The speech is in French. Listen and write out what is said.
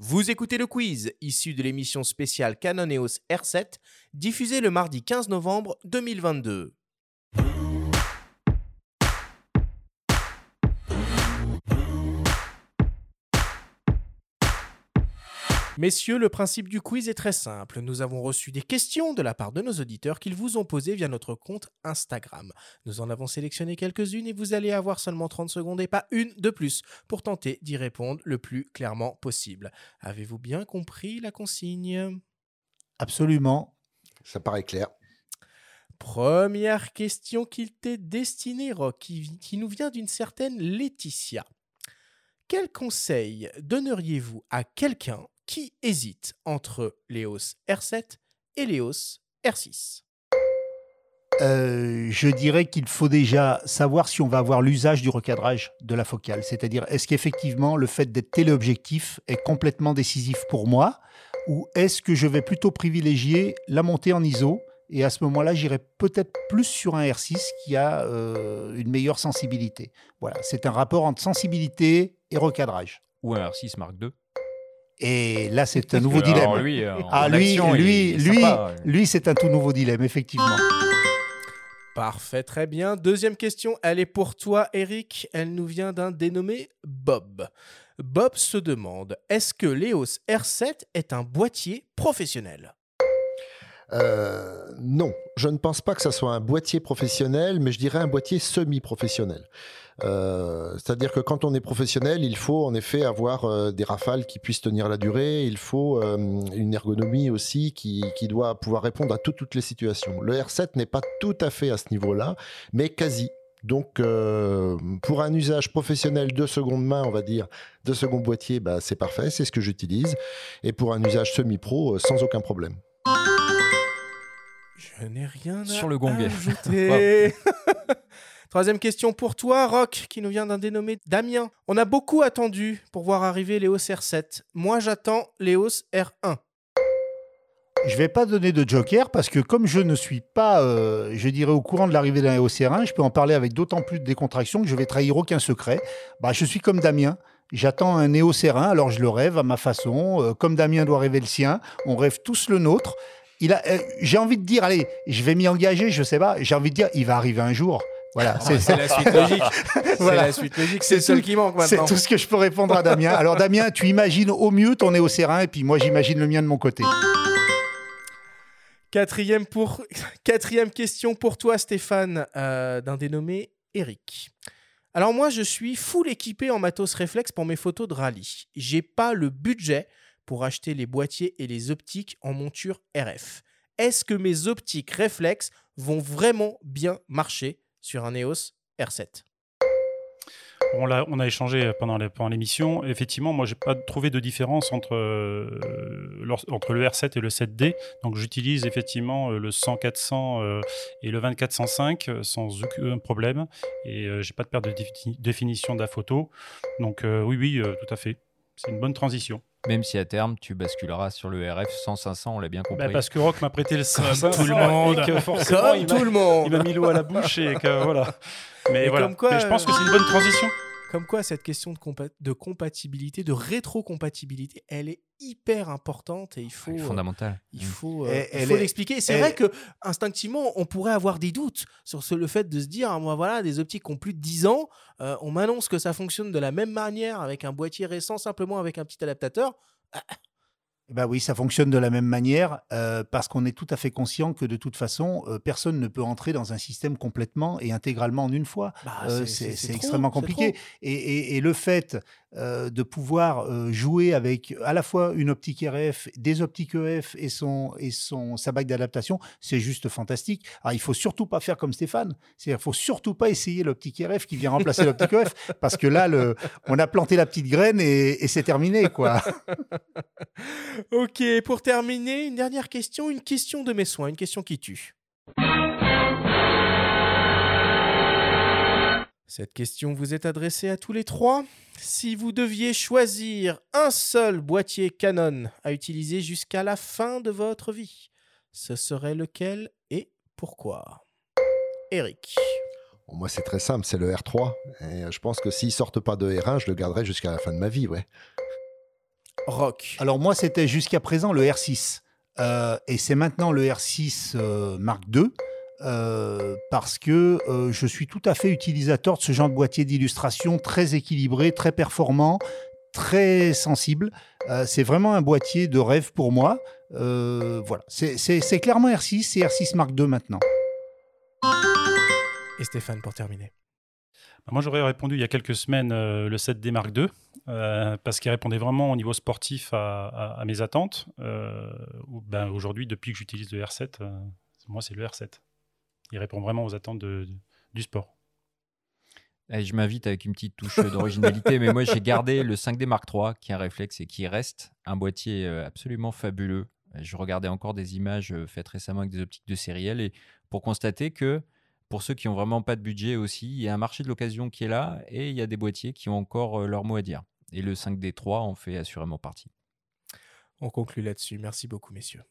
Vous écoutez le quiz, issu de l'émission spéciale Canon EOS R7, diffusée le mardi 15 novembre 2022. Messieurs, le principe du quiz est très simple. Nous avons reçu des questions de la part de nos auditeurs qu'ils vous ont posées via notre compte Instagram. Nous en avons sélectionné quelques-unes et vous allez avoir seulement 30 secondes et pas une de plus pour tenter d'y répondre le plus clairement possible. Avez-vous bien compris la consigne? Absolument. Ça paraît clair. Première question qui t'est destinée, Rock, qui, qui nous vient d'une certaine Laetitia. Quel conseil donneriez-vous à quelqu'un qui hésite entre l'EOS R7 et l'EOS R6 Euh, je dirais qu'il faut déjà savoir si on va avoir l'usage du recadrage de la focale. C'est-à-dire, est-ce qu'effectivement le fait d'être téléobjectif est complètement décisif pour moi ou est-ce que je vais plutôt privilégier la montée en ISO et à ce moment-là, j'irai peut-être plus sur un R6 qui a euh, une meilleure sensibilité. Voilà, c'est un rapport entre sensibilité et recadrage. Ou un R6 Mark II. Et là, c'est un nouveau Alors, dilemme. lui, euh, ah, lui, action, lui, lui, sympa, ouais. lui, c'est un tout nouveau dilemme, effectivement. Parfait, très bien. Deuxième question, elle est pour toi, Eric. Elle nous vient d'un dénommé Bob. Bob se demande est-ce que l'EOS R7 est un boîtier professionnel? Euh, non, je ne pense pas que ça soit un boîtier professionnel, mais je dirais un boîtier semi-professionnel. Euh, C'est-à-dire que quand on est professionnel, il faut en effet avoir euh, des rafales qui puissent tenir la durée, il faut euh, une ergonomie aussi qui, doit pouvoir répondre à tout- toutes les situations. Le R7 n'est pas tout à fait à ce niveau-là, mais quasi. Donc, euh, pour un usage professionnel de seconde main, on va dire, de second boîtier, bah, c'est parfait, c'est ce que j'utilise. Et pour un usage semi-pro, euh, sans aucun problème. Je n'ai rien à Sur le gong. ajouter. Troisième question pour toi, Rock, qui nous vient d'un dénommé Damien. On a beaucoup attendu pour voir arriver l'EOS R7. Moi, j'attends l'EOS R1. Je vais pas donner de joker parce que comme je ne suis pas, euh, je dirais, au courant de l'arrivée d'un EOCR1, je peux en parler avec d'autant plus de décontraction que je vais trahir aucun secret. Bah, je suis comme Damien. J'attends un EOCR1, alors je le rêve à ma façon. euh, comme Damien doit rêver le sien, on rêve tous le nôtre. Il a, euh, j'ai envie de dire, allez, je vais m'y engager, je sais pas. J'ai envie de dire, il va arriver un jour. Voilà, c'est C'est la suite logique. C'est la suite logique. C'est C'est seul qui manque c'est maintenant. tout ce que je peux répondre à Damien. Alors Damien, tu imagines au mieux ton EOCR1 et puis moi j'imagine le mien de mon côté. Quatrième, pour... Quatrième question pour toi, Stéphane, euh, d'un dénommé Eric. Alors moi, je suis full équipé en matos réflexe pour mes photos de rallye. J'ai pas le budget pour acheter les boîtiers et les optiques en monture RF. Est-ce que mes optiques réflexes vont vraiment bien marcher sur un EOS R7 On, a échangé pendant l'émission. Effectivement, moi, j'ai pas trouvé de différence entre, euh, entre le R7 et le 7D. Donc, j'utilise effectivement euh, le 100-400 euh, et le 24-105 euh, sans aucun problème. Et euh, j'ai pas de perte de défi- définition de la photo. Donc, oui, oui, tout à fait. C'est une bonne transition. Même si à terme, tu basculeras sur le RF 100-500, on l'a bien compris. Bah, parce que Rock m'a prêté le Comme 500 tout le monde. et que forcément, Comme il tout m'a- le monde il m'a mis l'eau à la bouche et que voilà. Mais Et voilà. comme quoi, Mais je pense que c'est une bonne transition. Comme quoi, cette question de, compa- de compatibilité, de rétrocompatibilité, elle est hyper importante et il faut, C'est euh, fondamental. il Mm. faut, euh, l'expliquer. C'est vrai que instinctivement, on pourrait avoir des doutes sur ce, le fait de se dire, ah, moi voilà, des optiques qui ont plus de 10 ans, euh, on m'annonce que ça fonctionne de la même manière avec un boîtier récent, simplement avec un petit adaptateur. Bah oui, ça fonctionne de la même manière euh, parce qu'on est tout à fait conscient que de toute façon, euh, personne ne peut entrer dans un système complètement et intégralement en une fois. Bah, Euh, c'est- extrêmement compliqué. Et, et- et le fait de pouvoir jouer avec à la fois une optique RF, des optiques EF et, son, et son, sa bague d'adaptation, c'est juste fantastique. Alors, il faut surtout pas faire comme Stéphane. C'est-à-dire, faut surtout pas essayer l'optique RF qui vient remplacer l'optique EF parce que là, le, on a planté la petite graine et, et c'est terminé, quoi. Ok, pour terminer, une dernière question, une question de mes soins, une question qui tue. Cette question vous est adressée à tous les trois. Si vous deviez choisir un seul boîtier Canon à utiliser jusqu'à la fin de votre vie, ce serait lequel et pourquoi? Eric. Moi, c'est très simple, c'est le R3. Et euh, je pense que s'ils sortent pas de R1, je le garderai jusqu'à la fin de ma vie, ouais. Rock Alors moi, c'était jusqu'à présent le R6. Euh, et c'est maintenant le R6 euh, Mark II. euh, parce que euh, je suis tout à fait utilisateur de ce genre de boîtier d'illustration très équilibré, très performant, très sensible. Euh, c'est vraiment un boîtier de rêve pour moi. Euh, voilà, c'est clairement R6, c'est R6 Mark II maintenant. Et Stéphane, pour terminer. Bah, Moi, j'aurais répondu il y a quelques semaines euh, le 7D Mark II, euh, parce qu'il répondait vraiment au niveau sportif à, mes attentes. Euh, ben, Aujourd'hui, depuis que j'utilise le R7, euh, moi, c'est le R7. Il répond vraiment aux attentes du sport. Eh, je m'invite avec une petite touche d'originalité, mais moi j'ai gardé le 5D Mark III, qui est un réflexe et qui reste un boîtier absolument fabuleux. Je regardais encore des images faites récemment avec des optiques de série L et pour constater que pour ceux qui ont vraiment pas de budget aussi, il y a un marché de l'occasion qui est là et il y a des boîtiers qui ont encore euh, leur mot à dire. Et le 5D3 en fait assurément partie. On conclut là-dessus. Merci beaucoup, messieurs.